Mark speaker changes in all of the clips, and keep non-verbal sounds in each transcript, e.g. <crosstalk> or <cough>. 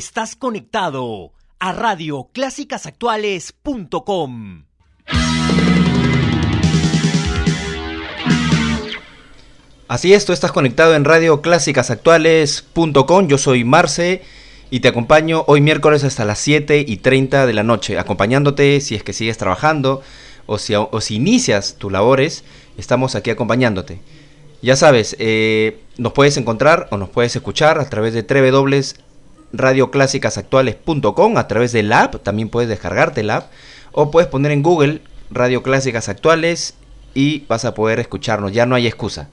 Speaker 1: Estás conectado a radioclásicasactuales.com.
Speaker 2: Así es, tú estás conectado en radioclásicasactuales.com. Yo soy Marce y te acompaño hoy miércoles hasta las 7 y 30 de la noche, acompañándote si es que sigues trabajando o si, inicias tus labores, estamos aquí acompañándote. Ya sabes, eh, nos puedes encontrar o nos puedes escuchar a través de www.radioclásicasactuales.com, a través del app, también puedes descargarte el app, o puedes poner en Google Radio Clásicas Actuales y vas a poder escucharnos, ya no hay excusa.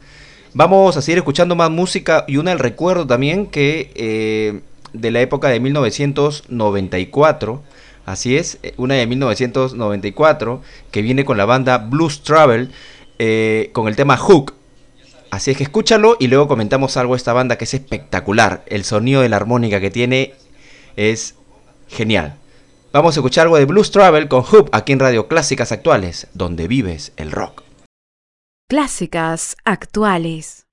Speaker 2: Vamos a seguir escuchando más música y una del recuerdo también que eh, de la época de 1994. Así es, eh, una de 1994 que viene con la banda Blues Travel eh, con el tema Hook. Así es que escúchalo y luego comentamos algo de esta banda que es espectacular. El sonido de la armónica que tiene es genial. Vamos a escuchar algo de Blues Travel con Hook aquí en Radio Clásicas Actuales, donde vives el rock.
Speaker 3: Clásicas actuales.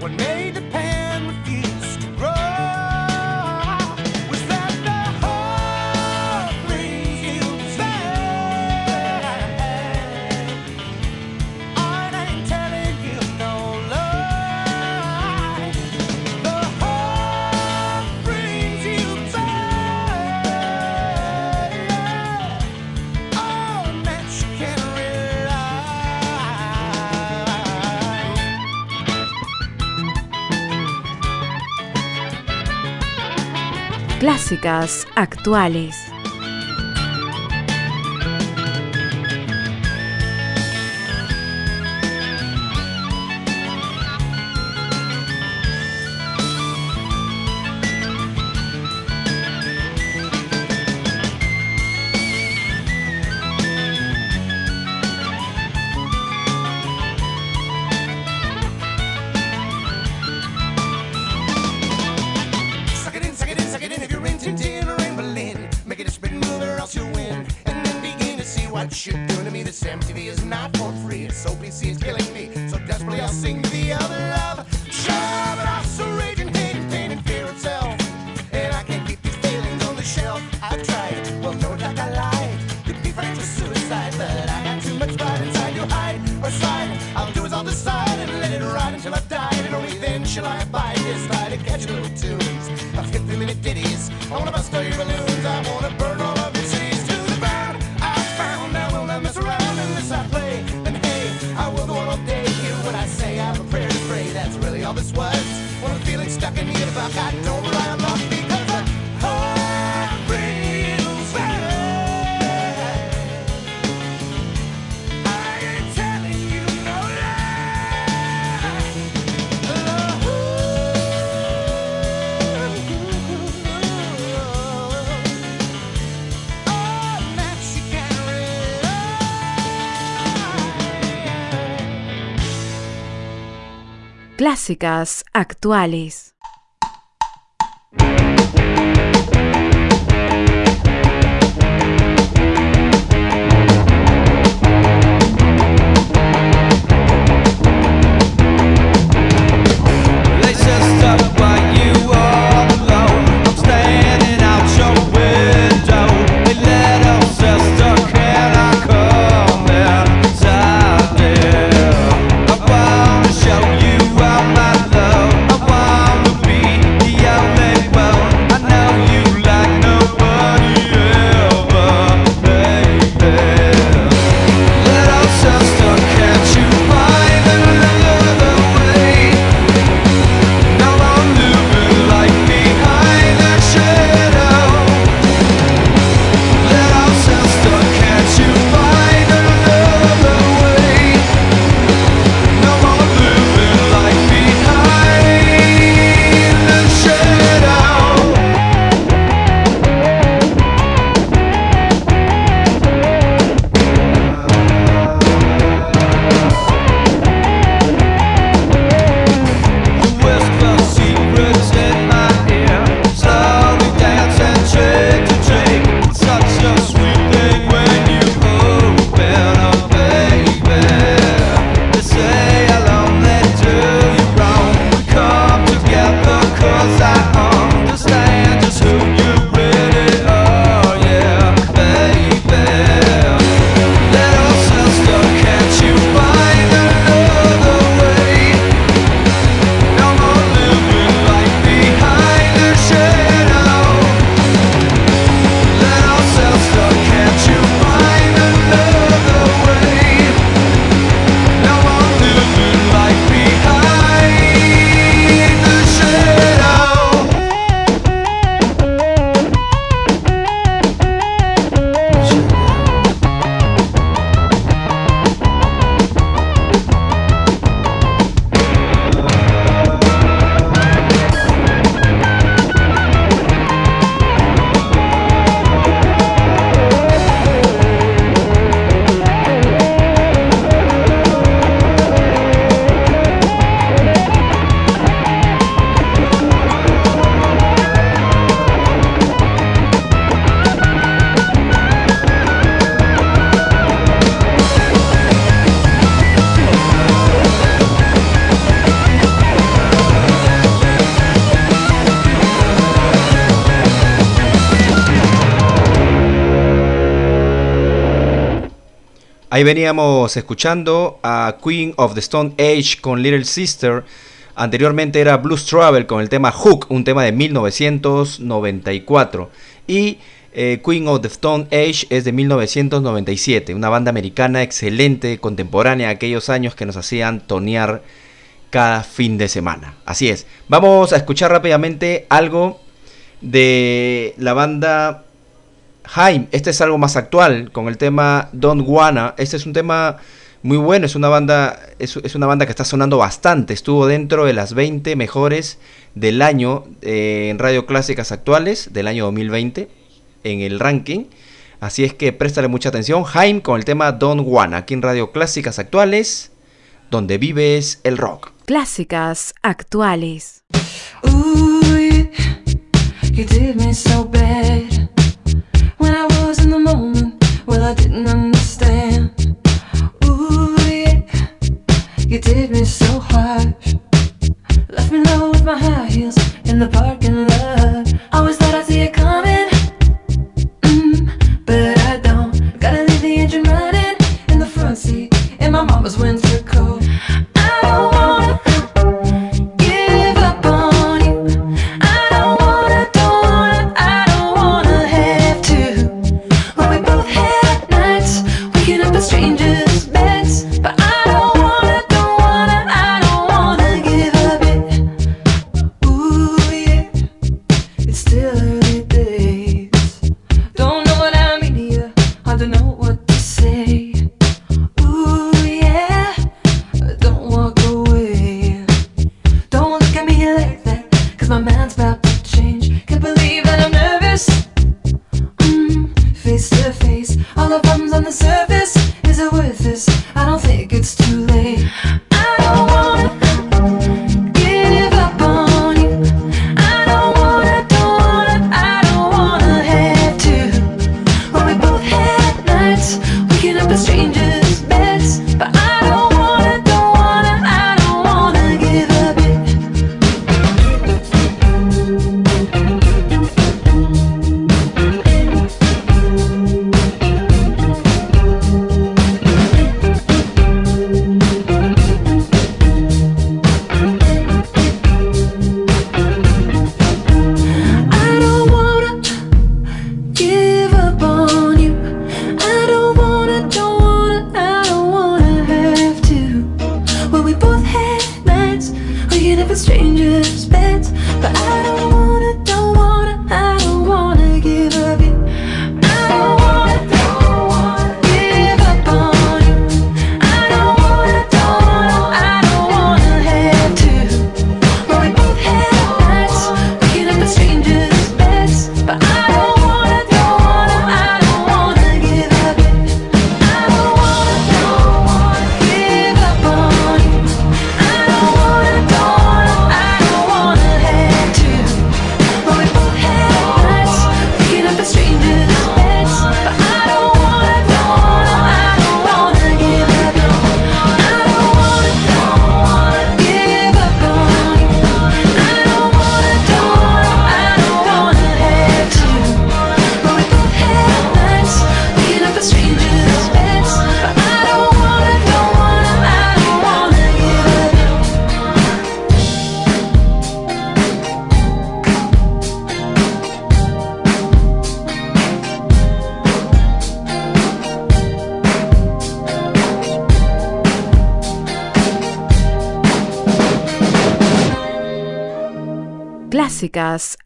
Speaker 3: Clásicas actuales.
Speaker 4: all this One
Speaker 1: Clásicas actuales.
Speaker 2: Ahí veníamos escuchando a Queen of the Stone Age con Little Sister. Anteriormente era Blues Travel con el tema Hook, un tema de 1994. Y eh, Queen of the Stone Age es de 1997, una banda americana excelente, contemporánea aquellos años que nos hacían tonear cada fin de semana. Así es. Vamos a escuchar rápidamente algo de la banda Haim. Este es algo más actual con el tema Don't Wanna. Este es un tema muy bueno. Es una banda, es, es una banda que está sonando bastante. Estuvo dentro de las 20 mejores del año eh, en radio clásicas actuales del año 2020 en el ranking. Así es que préstale mucha atención. Haim con el tema Don't Wanna aquí en radio clásicas actuales, donde vives el rock.
Speaker 1: Clásicas actuales.
Speaker 5: Ooh, yeah, you did me so bad Well, I didn't understand. Ooh, yeah, you did me so harsh. Left me low with my high heels in the parking lot. Always thought I'd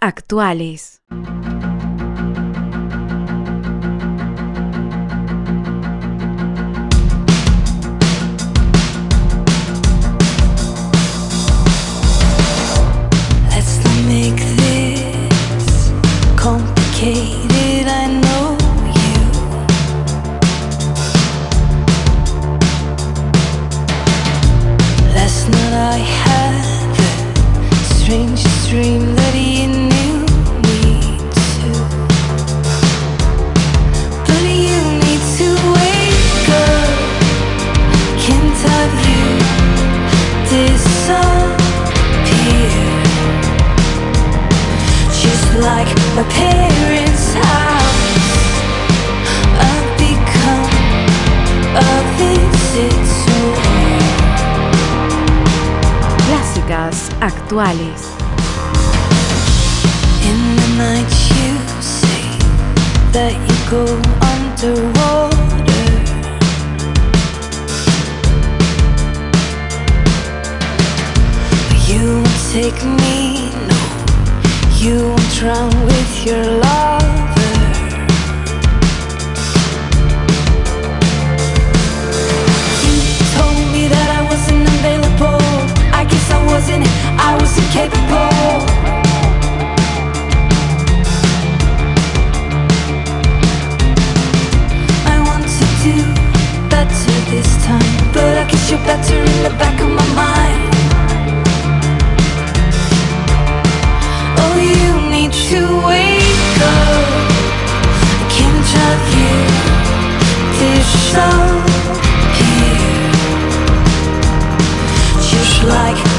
Speaker 5: actuales.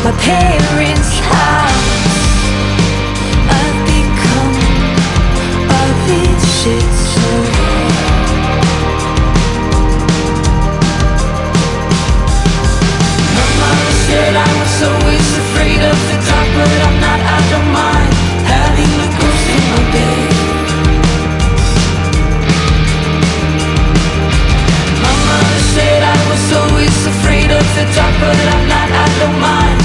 Speaker 6: my parents' house. I've become a said I was always afraid of the dark But I'm not, I don't mind. Having the ghost in my bed. Mama said I was always afraid of the dark But I'm not, I don't mind.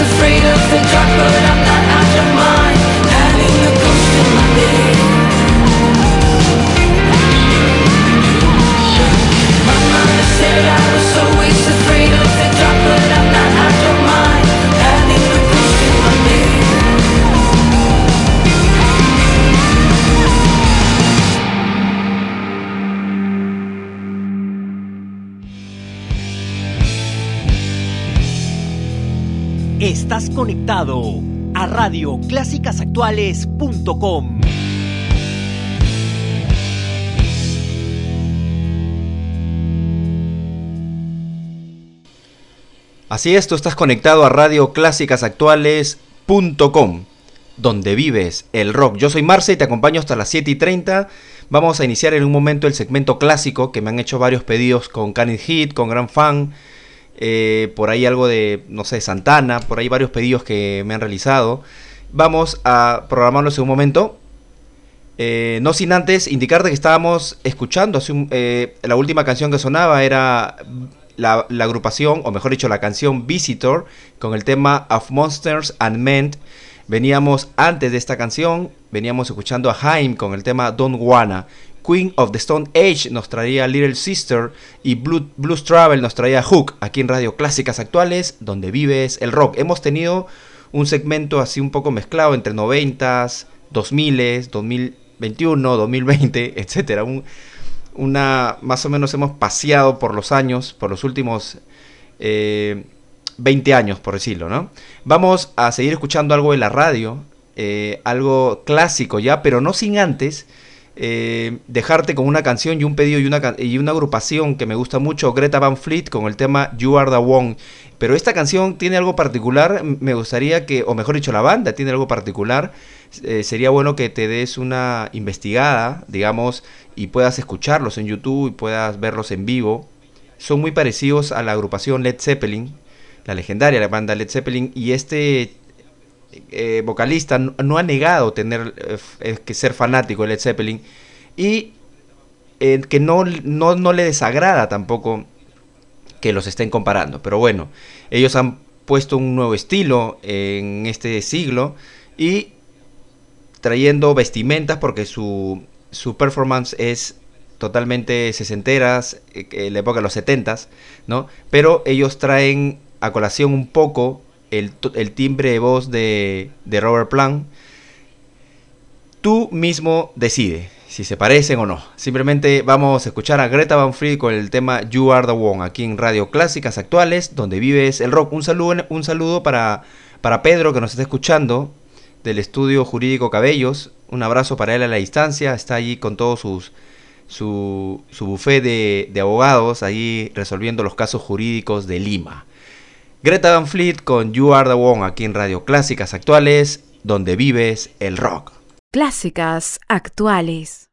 Speaker 6: afraid of the dark, but I'm
Speaker 1: Estás conectado a radioclásicasactuales.com.
Speaker 2: Así es, tú estás conectado a radioclásicasactuales.com, donde vives el rock. Yo soy Marce y te acompaño hasta las 7 y 30. Vamos a iniciar en un momento el segmento clásico, que me han hecho varios pedidos con Canin Hit, con Gran Fan, eh, por ahí algo de, no sé, Santana, por ahí varios pedidos que me han realizado. Vamos a programarlos en un momento. Eh, no sin antes indicarte que estábamos escuchando, eh, la última canción que sonaba era la, agrupación, o mejor dicho, la canción Visitor, con el tema Of Monsters and Men. Veníamos antes de esta canción, veníamos escuchando a Haim con el tema Don't Wanna. Queen of the Stone Age nos traía Little Sister y Blue- Blues Travel nos traía Hook aquí en Radio Clásicas Actuales, donde vives el rock. Hemos tenido un segmento así un poco mezclado entre 90s, 2000s, 2021, 2020, etcétera. Un- una más o menos hemos paseado por los años, por los últimos eh, 20 años, por decirlo, ¿no? Vamos a seguir escuchando algo de la radio, eh, algo clásico ya, pero no sin antes eh, dejarte con una canción y un pedido y una, y una agrupación que me gusta mucho, Greta Van Fleet, con el tema You Are the One. Pero esta canción tiene algo particular, me gustaría que, o mejor dicho, la banda tiene algo particular. Eh, sería bueno que te des una investigada, digamos, y puedas escucharlos en YouTube y puedas verlos en vivo. Son muy parecidos a la agrupación Led Zeppelin, la legendaria la banda Led Zeppelin, y este eh, vocalista no, ha negado tener eh, eh, que ser fanático de Led Zeppelin y que no, no, no le desagrada tampoco que los estén comparando. Pero bueno, ellos han puesto un nuevo estilo en este siglo y trayendo vestimentas porque su, su performance es totalmente sesenteras, la época de los setentas, ¿no? Pero ellos traen a colación un poco el, el timbre de voz de, de Robert Plant. Tú mismo decide si se parecen o no. Simplemente vamos a escuchar a Greta Van Fleet con el tema You Are the One aquí en Radio Clásicas Actuales, donde vives el rock. Un saludo, un saludo para, para Pedro que nos está escuchando del estudio jurídico Cabellos. Un abrazo para él a la distancia. Está allí con todos sus su, su buffet de, de abogados ahí resolviendo los casos jurídicos de Lima. Greta Van Fleet con You Are the One aquí en Radio Clásicas Actuales, donde vives el rock.
Speaker 3: Clásicas actuales.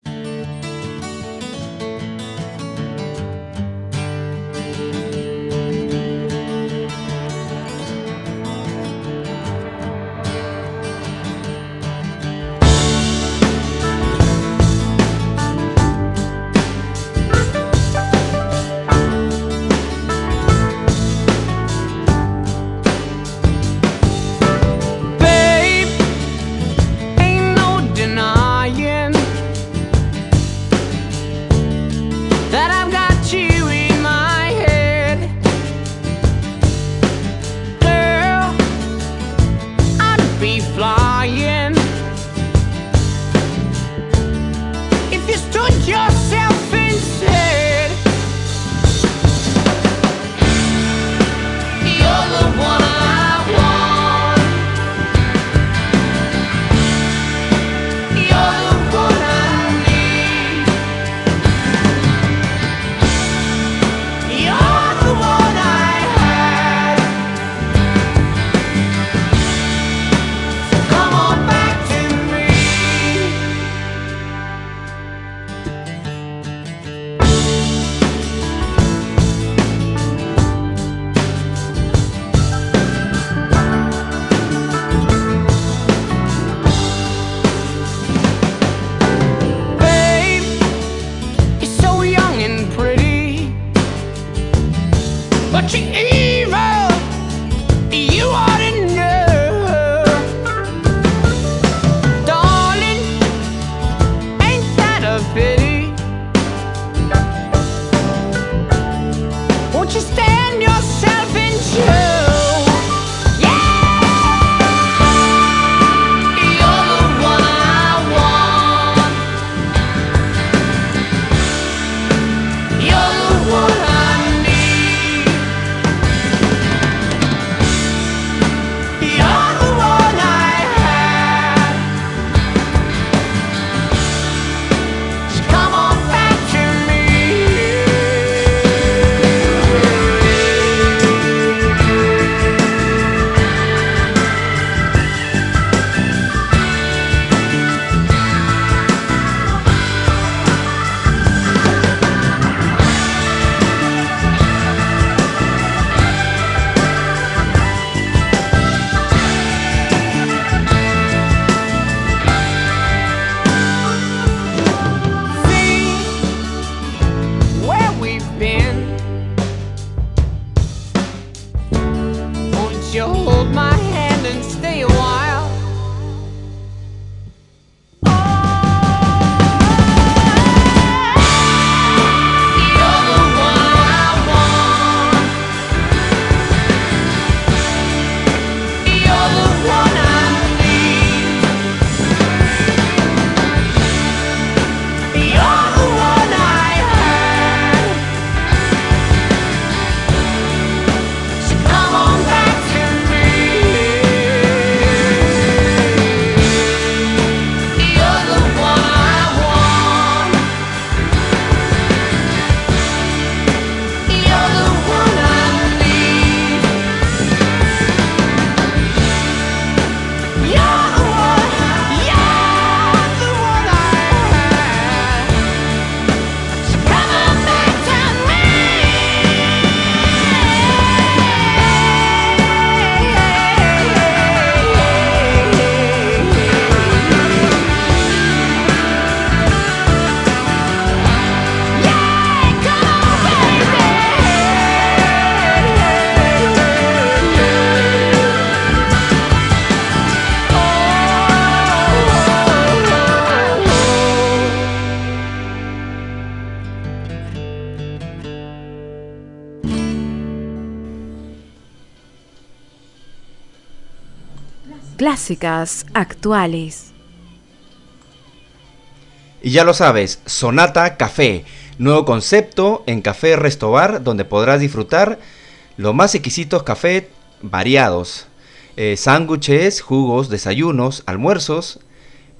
Speaker 4: Actuales.
Speaker 2: Y ya lo sabes, Sonata Café, nuevo concepto en Café Restobar, donde podrás disfrutar los más exquisitos cafés variados. Eh, sándwiches, jugos, desayunos, almuerzos,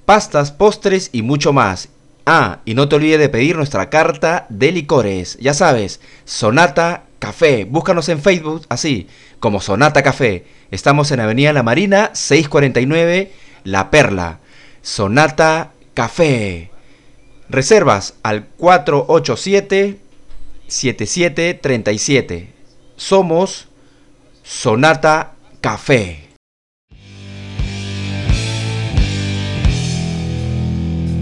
Speaker 2: pastas, postres y mucho más. Ah, y no te olvides de pedir nuestra carta de licores. Ya sabes, Sonata Café. Búscanos en Facebook así, como Sonata Café. Estamos en Avenida La Marina, 649, La Perla. Sonata Café. Reservas al 487-7737. Somos Sonata Café.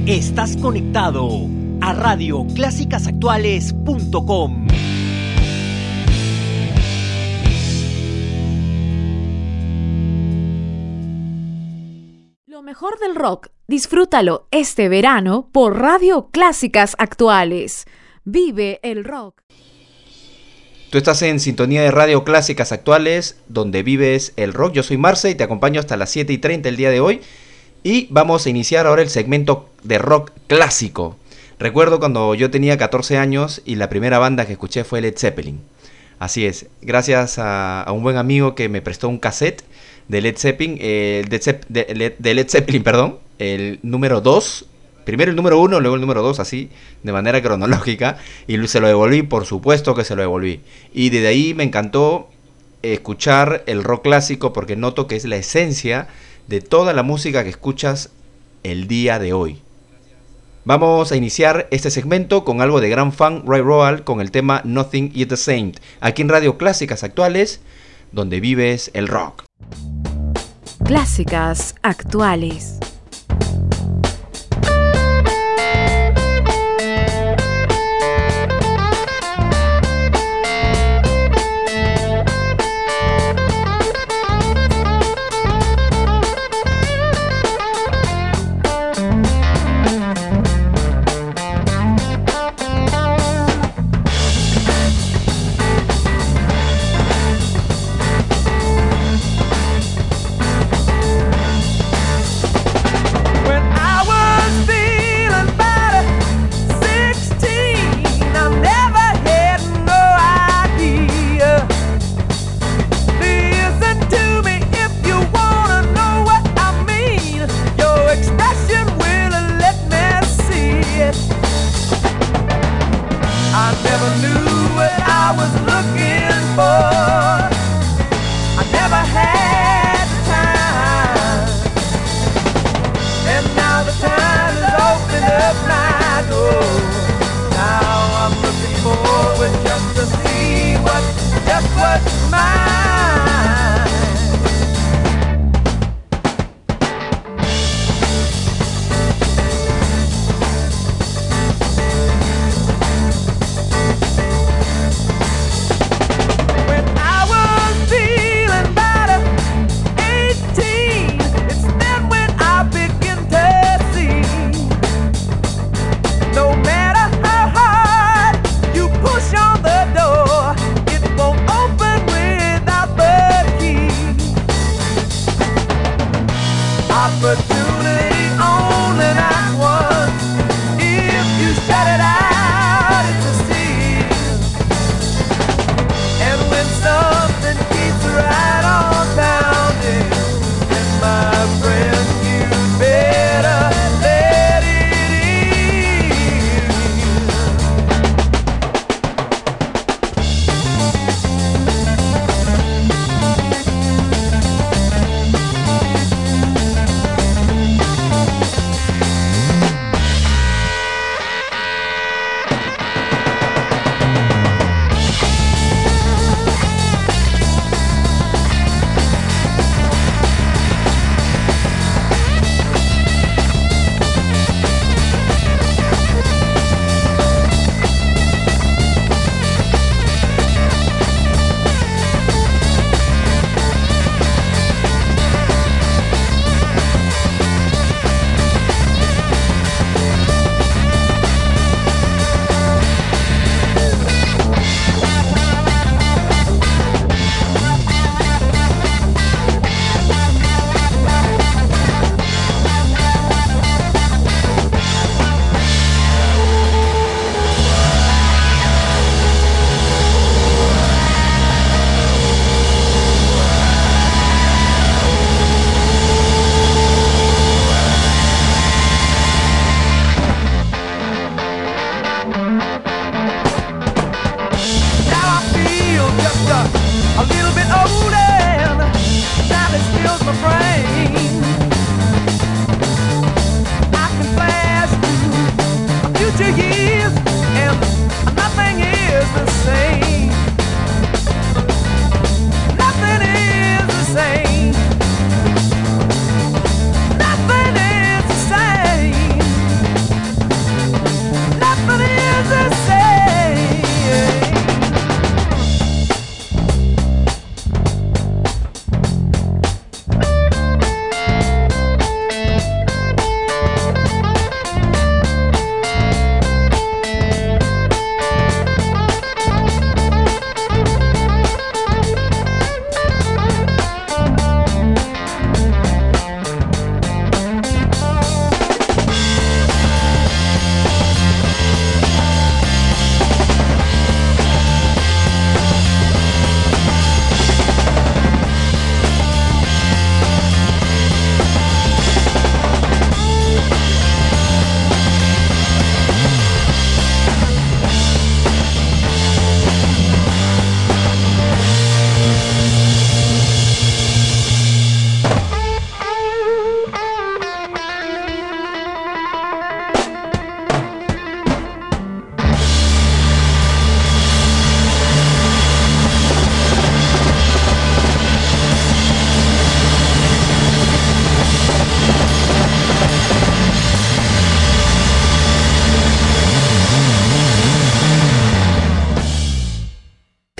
Speaker 1: Estás conectado a radioclásicasactuales.com.
Speaker 4: mejor del rock, disfrútalo este verano por Radio Clásicas Actuales. Vive el rock.
Speaker 2: Tú estás en sintonía de Radio Clásicas Actuales, donde vives el rock. Yo soy Marce y te acompaño hasta las 7 y 30 el día de hoy. Y vamos a iniciar ahora el segmento de rock clásico. Recuerdo cuando yo tenía 14 años y la primera banda que escuché fue Led Zeppelin. Así es, gracias a, a un buen amigo que me prestó un cassette de Led Zeppelin, eh, Zeppelin, perdón, el número 2. Primero el número 1, luego el número 2, así, de manera cronológica. Y se lo devolví, por supuesto que se lo devolví. Y desde ahí me encantó escuchar el rock clásico porque noto que es la esencia de toda la música que escuchas el día de hoy. Vamos a iniciar este segmento con algo de gran fan Ray Royal con el tema Nothing is the Same, aquí en Radio Clásicas Actuales, donde vives el rock.
Speaker 4: Clásicas actuales.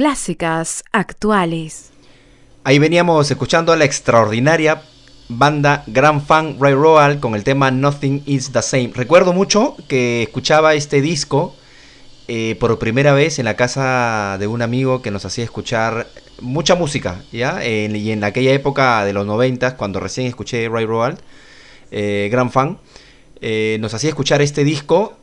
Speaker 7: Clásicas Actuales.
Speaker 2: Ahí veníamos escuchando a la extraordinaria banda Grand Fan Ray Royal con el tema Nothing is the Same. Recuerdo mucho que escuchaba este disco eh, por primera vez en la casa de un amigo que nos hacía escuchar mucha música, ¿ya? En- y en aquella época de los 90, cuando recién escuché Ray Royal, eh, Grand Fan, eh, nos hacía escuchar este disco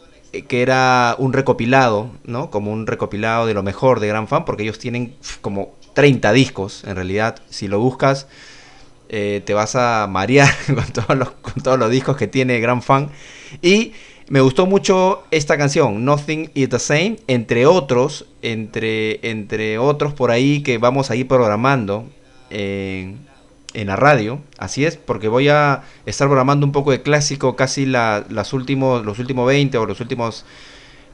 Speaker 2: que era un recopilado, ¿no? Como un recopilado de lo mejor de Grand Fan, porque ellos tienen como 30 discos, en realidad, si lo buscas, eh, te vas a marear <laughs> con todos, los, discos que tiene Grand Fan. Y me gustó mucho esta canción, Nothing is the Same, entre otros, entre, entre otros por ahí que vamos a ir programando en, en la radio. Así es, porque voy a estar programando un poco de clásico casi la- las últimos, los últimos 20 o los últimos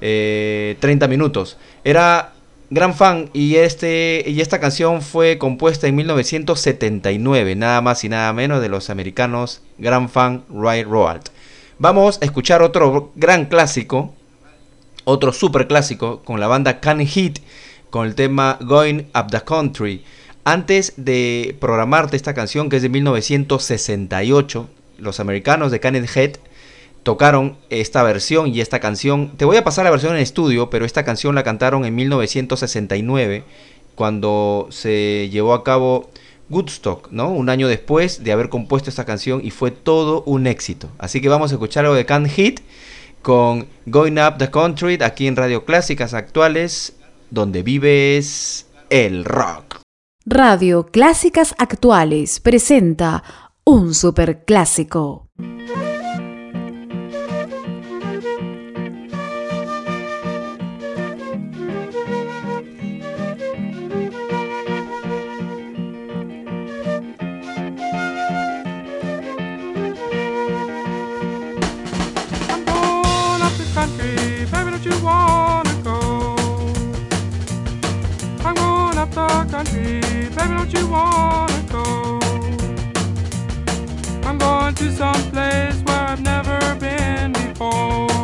Speaker 2: eh, 30 minutos. Era gran fan y, este, y esta canción fue compuesta en 1979, nada más y nada menos de los americanos Gran Fan Ray Roald. Vamos a escuchar otro gran clásico, otro super clásico con la banda Can Hit con el tema Going Up the Country. Antes de programarte esta canción que es de 1968, los americanos de Can Head tocaron esta versión y esta canción. Te voy a pasar la versión en estudio, pero esta canción la cantaron en 1969 cuando se llevó a cabo Woodstock, ¿no? Un año después de haber compuesto esta canción y fue todo un éxito. Así que vamos a escuchar algo de Can't Hit con Going Up the Country aquí en Radio Clásicas Actuales, donde vives el rock.
Speaker 7: Radio Clásicas Actuales presenta un superclásico.
Speaker 8: You wanna go? I'm going to some place where I've never been before.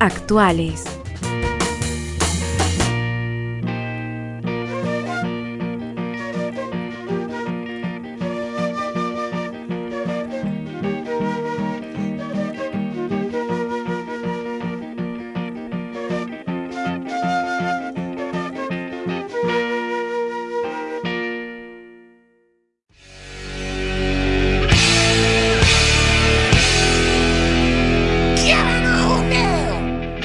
Speaker 7: Actuales.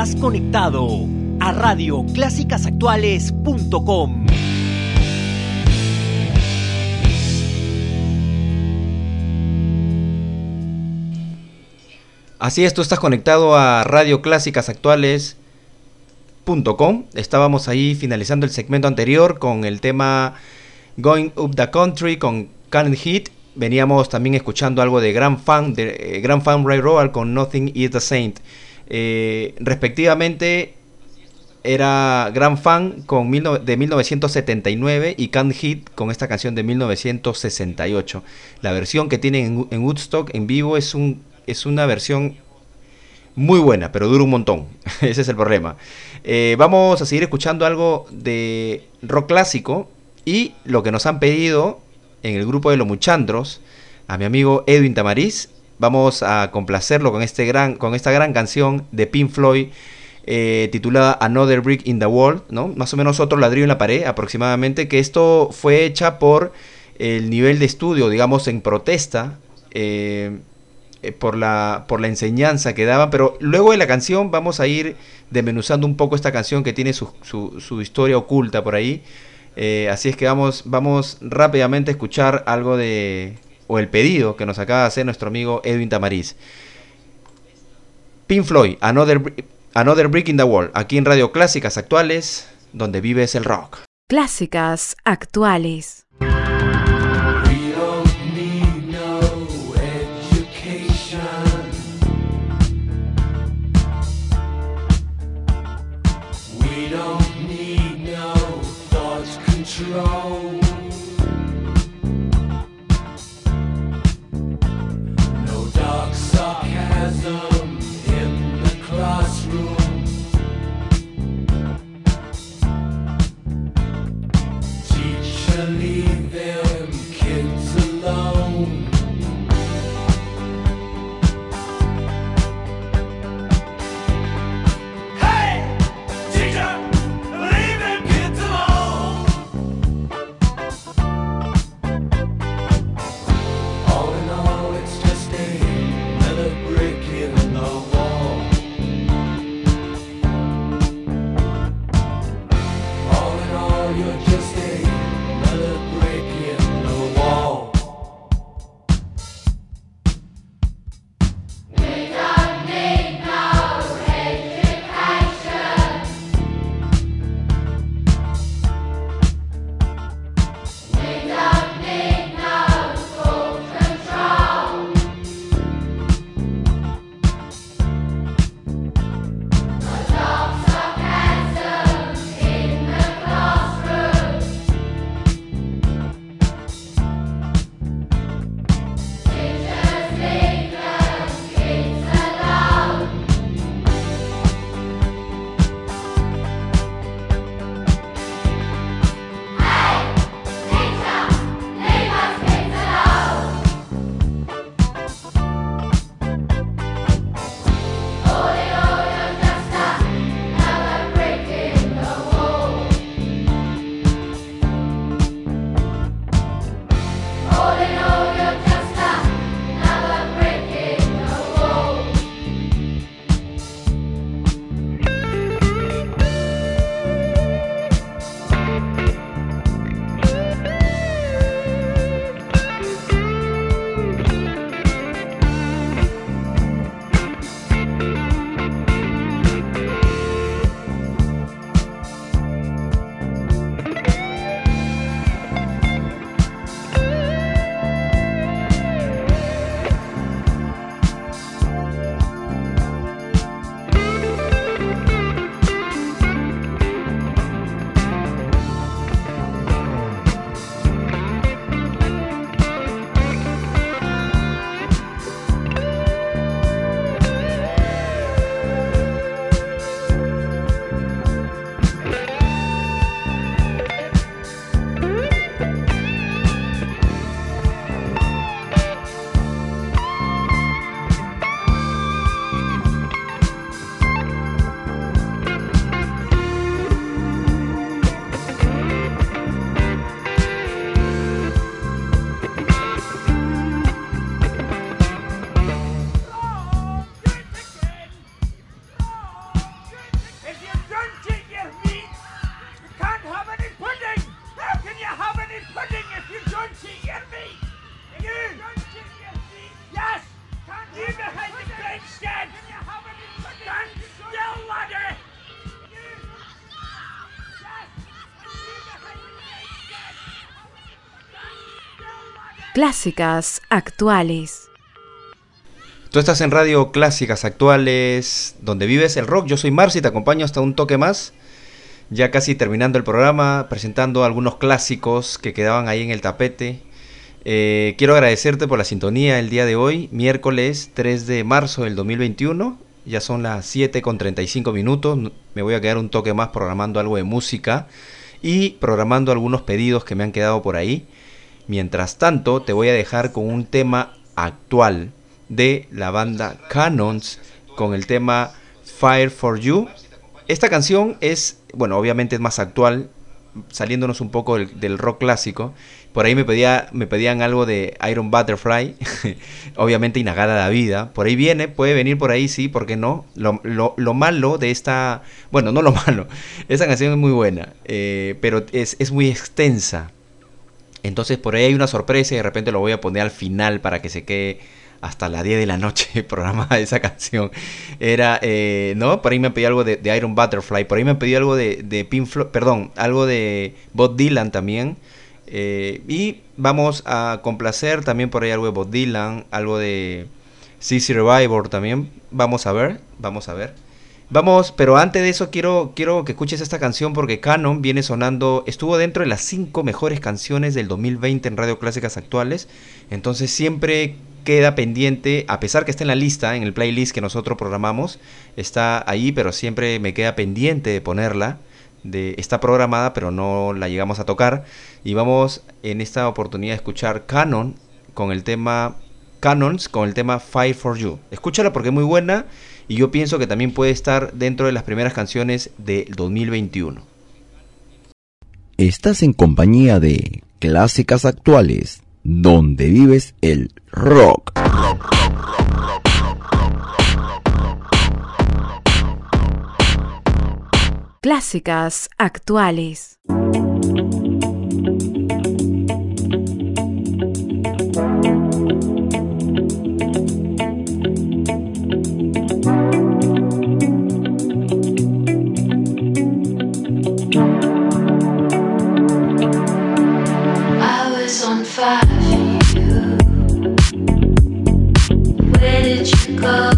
Speaker 1: Estás conectado a radioclásicasactuales.com.
Speaker 2: Así es, tú estás conectado a radioclásicasactuales.com. Estábamos ahí finalizando el segmento anterior con el tema Going Up the Country con Can't Hit. Veníamos también escuchando algo de Grand Fan, de eh, Grand Fan Ray Roll con Nothing is the Saint. Eh, respectivamente era Gran Fan con de 1979 y Can't Hit con esta canción de 1968. La versión que tienen en, en Woodstock en vivo es, un, es una versión muy buena, pero dura un montón. <laughs> Ese es el problema. Eh, vamos a seguir escuchando algo de rock clásico y lo que nos han pedido en el grupo de los Muchandros, a mi amigo Edwin Tamariz. Vamos a complacerlo con, este gran, con esta gran canción de Pink Floyd eh, titulada Another Brick in the Wall, ¿no? Más o menos otro ladrillo en la pared aproximadamente, que esto fue hecha por el nivel de estudio, digamos, en protesta eh, eh, por, la, por la enseñanza que daban, pero luego de la canción vamos a ir desmenuzando un poco esta canción que tiene su, su- su historia oculta por ahí. Eh, así es que vamos, vamos rápidamente a escuchar algo de, o el pedido que nos acaba de hacer nuestro amigo Edwin Tamariz. Pink Floyd, Another, Another Brick in the Wall, aquí en Radio Clásicas Actuales, donde vives el rock.
Speaker 3: Clásicas Actuales. Clásicas actuales.
Speaker 2: Tú estás en Radio Clásicas Actuales, donde vives el rock. Yo soy Marci, te acompaño hasta un toque más. Ya casi terminando el programa, presentando algunos clásicos que quedaban ahí en el tapete. Eh, quiero agradecerte por la sintonía el día de hoy, miércoles 3 de marzo del 2021. Ya son las 7 con 35 minutos. Me voy a quedar un toque más programando algo de música y programando algunos pedidos que me han quedado por ahí. Mientras tanto, te voy a dejar con un tema actual de la banda Canons con el tema Fire for You. Esta canción es, bueno, obviamente es más actual, saliéndonos un poco del, rock clásico. Por ahí me, pedía, me pedían algo de Iron Butterfly, <laughs> obviamente Inagada la Vida. Por ahí viene, puede venir por ahí, sí, ¿por qué no? Lo malo de esta, bueno, no lo <laughs> malo, esta canción es muy buena, eh, pero es, es muy extensa. Entonces por ahí hay una sorpresa y de repente lo voy a poner al final para que se quede hasta las 10 de la noche <laughs> programada esa canción. Era, eh, ¿no? Por ahí me pedí algo de, Iron Butterfly, por ahí me pedí algo de, de Pink Floyd, perdón, algo de Bob Dylan también. Eh, y vamos a complacer también por ahí algo de Bob Dylan, algo de CC Revival también. Vamos a ver, vamos a ver. Vamos, pero antes de eso quiero, quiero que escuches esta canción porque Canon viene sonando, estuvo dentro de las 5 mejores canciones del 2020 en Radio Clásicas Actuales. Entonces siempre queda pendiente, a pesar que está en la lista, en el playlist que nosotros programamos, está ahí, pero siempre me queda pendiente de ponerla. De, está programada, pero no la llegamos a tocar. Y vamos en esta oportunidad a escuchar Canon con el tema Canons, con el tema Fight for You. Escúchala porque es muy buena y yo pienso que también puede estar dentro de las primeras canciones del 2021.
Speaker 9: Estás en compañía de Clásicas Actuales, donde vives el rock.
Speaker 3: Clásicas actuales.
Speaker 5: Did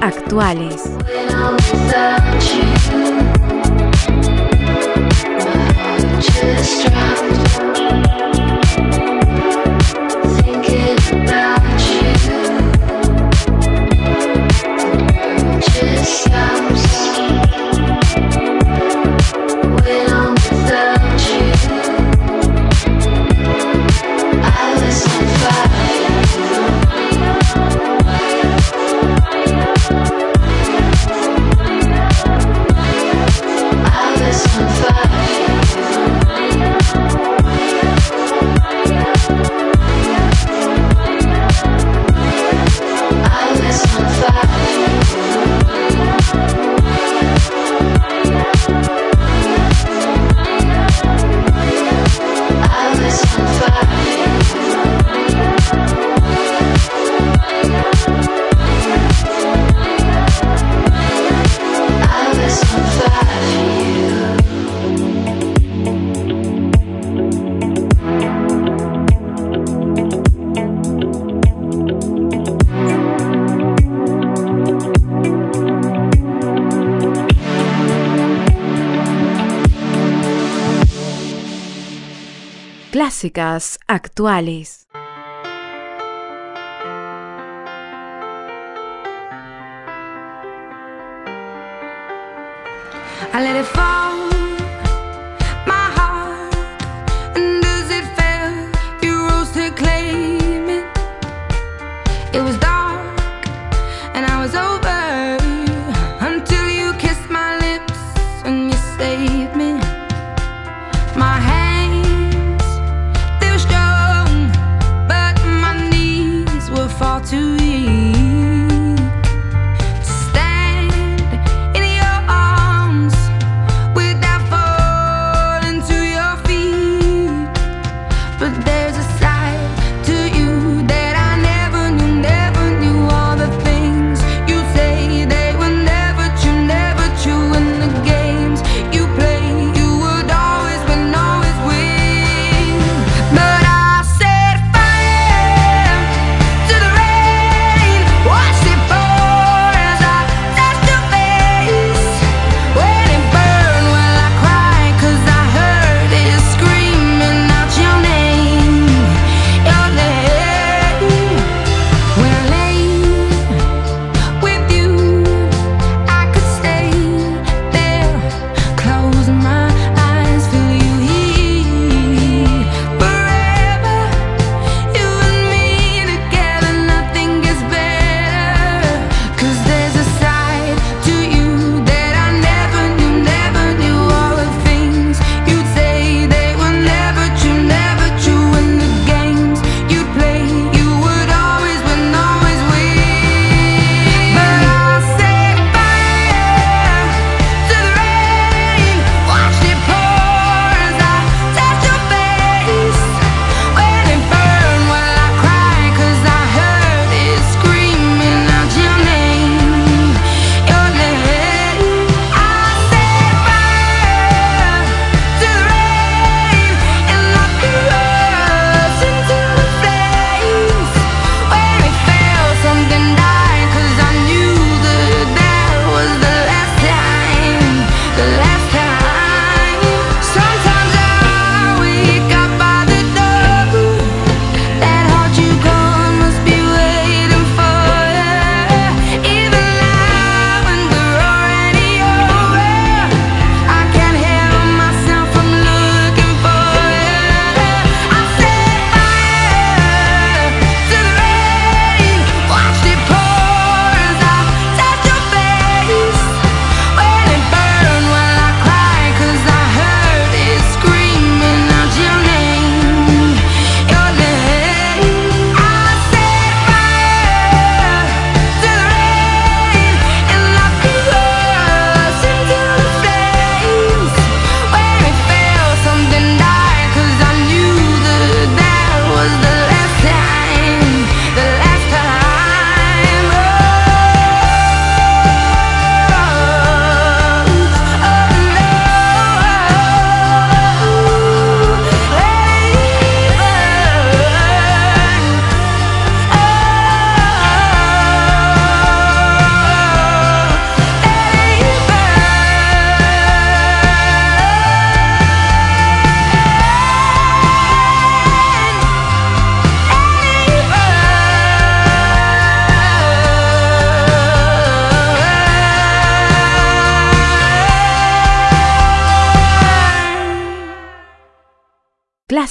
Speaker 3: Actuales. clásicas actuales.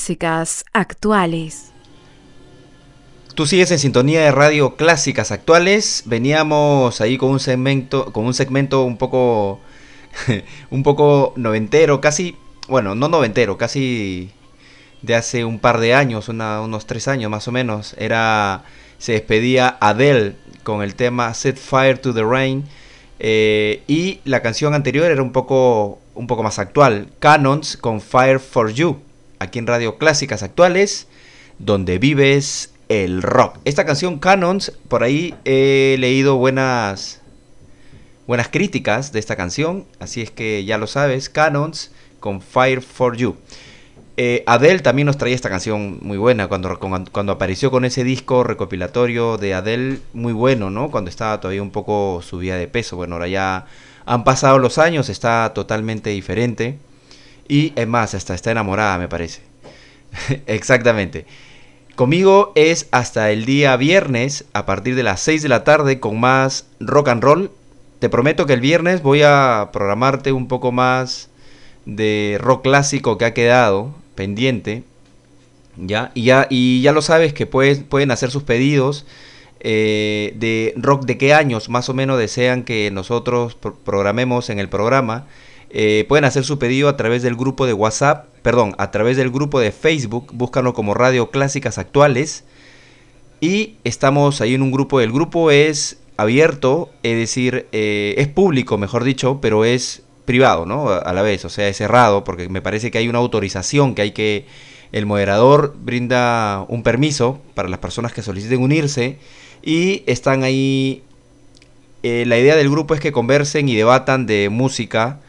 Speaker 3: Clásicas Actuales.
Speaker 2: Tú sigues en sintonía de Radio Clásicas Actuales. Veníamos ahí con un segmento, con un segmento un poco, <laughs> un poco noventero, casi, bueno, no noventero, casi de hace un par de años, unos tres años más o menos. Era, se despedía Adele con el tema Set Fire to the Rain. Eh, y la canción anterior era un poco, un poco más actual, Canons con Fire for You aquí en Radio Clásicas Actuales, donde vives el rock. Esta canción Canons, por ahí he leído buenas, buenas críticas de esta canción, así es que ya lo sabes, Canons con Fire for You. Eh, Adele también nos traía esta canción muy buena cuando, cuando apareció con ese disco recopilatorio de Adele, muy bueno, ¿no? Cuando estaba todavía un poco subida de peso. Bueno, ahora ya han pasado los años, está totalmente diferente. Y es más, hasta está enamorada, me parece. <laughs> Exactamente. Conmigo es hasta el día viernes a partir de las 6 de la tarde con más rock and roll. Te prometo que el viernes voy a programarte un poco más de rock clásico que ha quedado pendiente. ¿Ya? Y ya, y ya lo sabes que pueden hacer sus pedidos eh, de rock de qué años más o menos desean que nosotros pro- programemos en el programa. Eh, pueden hacer su pedido a través del grupo de WhatsApp, perdón, a través del grupo de Facebook, búscanlo como Radio Clásicas Actuales. Y estamos ahí en un grupo, el grupo es abierto, es decir, eh, es público, mejor dicho, pero es privado, ¿no? A la vez, o sea, es cerrado, porque me parece que hay una autorización que hay que, el moderador brinda un permiso para las personas que soliciten unirse y están ahí, eh, la idea del grupo es que conversen y debatan de música,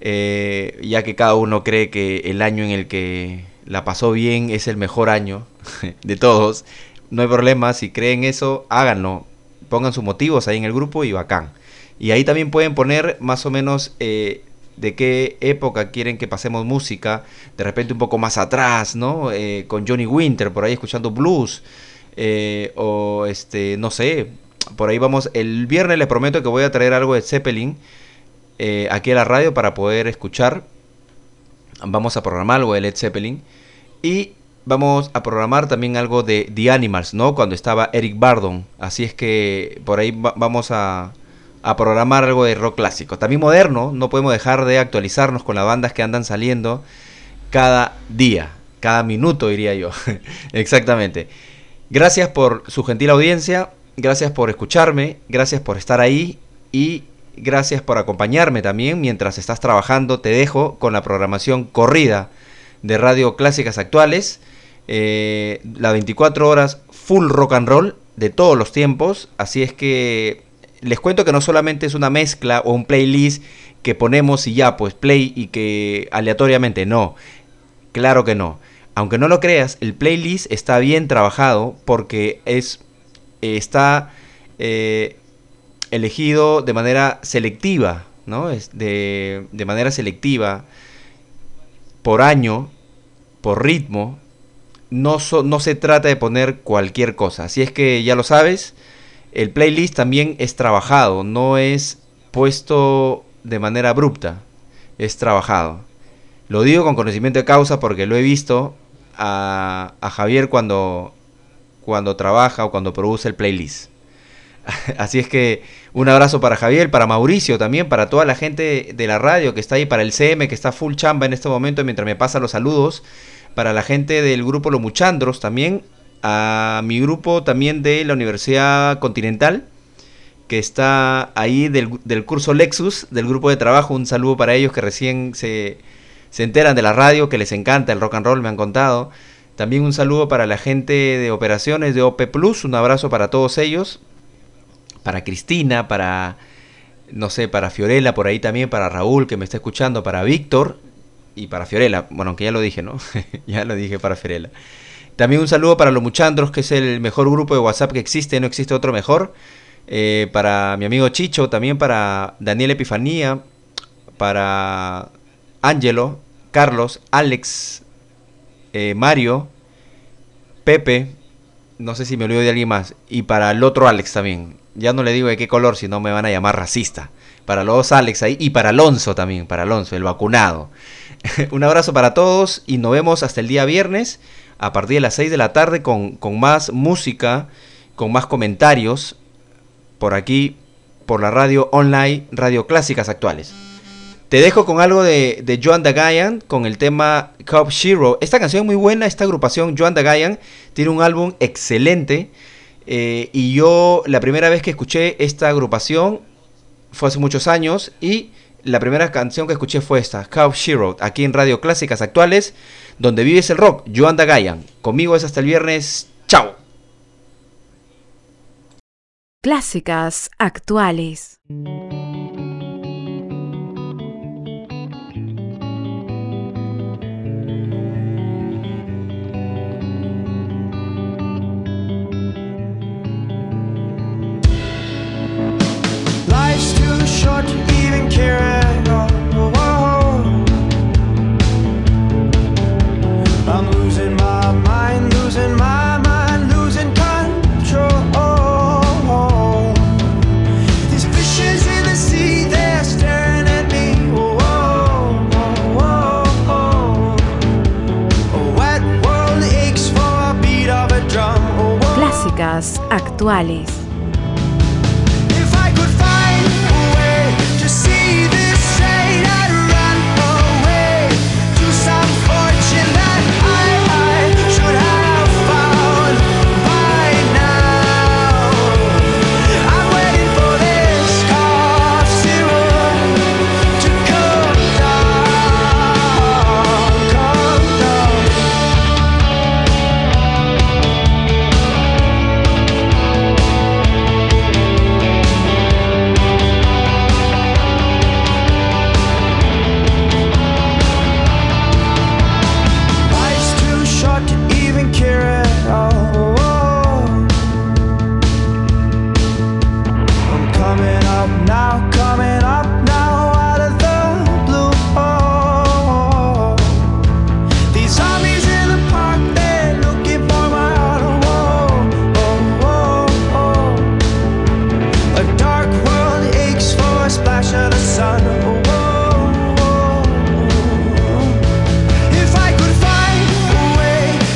Speaker 2: eh, ya que cada uno cree que el año en el que la pasó bien es el mejor año <laughs> de todos. No hay problema, si creen eso, háganlo. Pongan sus motivos ahí en el grupo y bacán. Y ahí también pueden poner más o menos eh, de qué época quieren que pasemos música. De repente un poco más atrás, ¿no? Eh, con Johnny Winter, por ahí escuchando blues. o este, no sé. Por ahí vamos. El viernes les prometo que voy a traer algo de Zeppelin eh, aquí a la radio para poder escuchar. Vamos a programar algo de Led Zeppelin. Y vamos a programar también algo de The Animals, ¿no? Cuando estaba Eric Bardon. Así es que por ahí va- vamos a, a programar algo de rock clásico. También moderno, no podemos dejar de actualizarnos con las bandas que andan saliendo cada día, cada minuto diría yo. <laughs> Exactamente. Gracias por su gentil audiencia, gracias por escucharme, gracias por estar ahí y gracias por acompañarme también mientras estás trabajando. Te dejo con la programación corrida de Radio Clásicas Actuales. Eh, las 24 horas full rock and roll de todos los tiempos. Así es que les cuento que no solamente es una mezcla o un playlist que ponemos y ya, pues play y que aleatoriamente no. Claro que no. Aunque no lo creas, el playlist está bien trabajado porque es eh, está eh, elegido de manera selectiva, ¿no? De, de manera selectiva por año, por ritmo. No, so- no se trata de poner cualquier cosa. Así es que ya lo sabes, el playlist también es trabajado, no es puesto de manera abrupta, es trabajado. Lo digo con conocimiento de causa porque lo he visto a, a Javier cuando, cuando trabaja o cuando produce el playlist. <laughs> Así es que un abrazo para Javier, para Mauricio también, para toda la gente de la radio que está ahí, para el CM que está full chamba en este momento mientras me pasa los saludos, para la gente del grupo Los Muchandros también, a mi grupo también de la Universidad Continental, que está ahí del, del curso Lexus, del grupo de trabajo, un saludo para ellos que recién se, se enteran de la radio, que les encanta el rock and roll, me han contado. También un saludo para la gente de operaciones de OP Plus, un abrazo para todos ellos, para Cristina, para, no sé, para Fiorella, por ahí también, para Raúl que me está escuchando, para Víctor y para Fiorella, bueno, aunque ya lo dije, ¿no? <laughs> ya lo dije para Fiorella. También un saludo para los Muchandros, que es el mejor grupo de WhatsApp que existe, no existe otro mejor. Eh, para mi amigo Chicho, también para Daniel Epifanía, para Angelo, Carlos, Alex, eh, Mario, Pepe, no sé si me olvido de alguien más, y para el otro Alex también. Ya no le digo de qué color, si no me van a llamar racista. Para los Alex ahí, y para Alonso también, para Alonso, el vacunado. <laughs> Un abrazo para todos y nos vemos hasta el día viernes a partir de las 6 de la tarde con, con más música, con más comentarios por aquí, por la radio online, Radio Clásicas Actuales. Te dejo con algo de, de Joan Dagayan con el tema Cop Shiro. Esta canción es muy buena, esta agrupación Joan Dagayan tiene un álbum excelente. Eh, y yo la primera vez que escuché esta agrupación fue hace muchos años y la primera canción que escuché fue esta, Cow Shiro, aquí en Radio Clásicas Actuales, donde vives el rock, Joan Dagayan. Conmigo es hasta el viernes. Chao.
Speaker 3: Clásicas actuales.
Speaker 5: Thank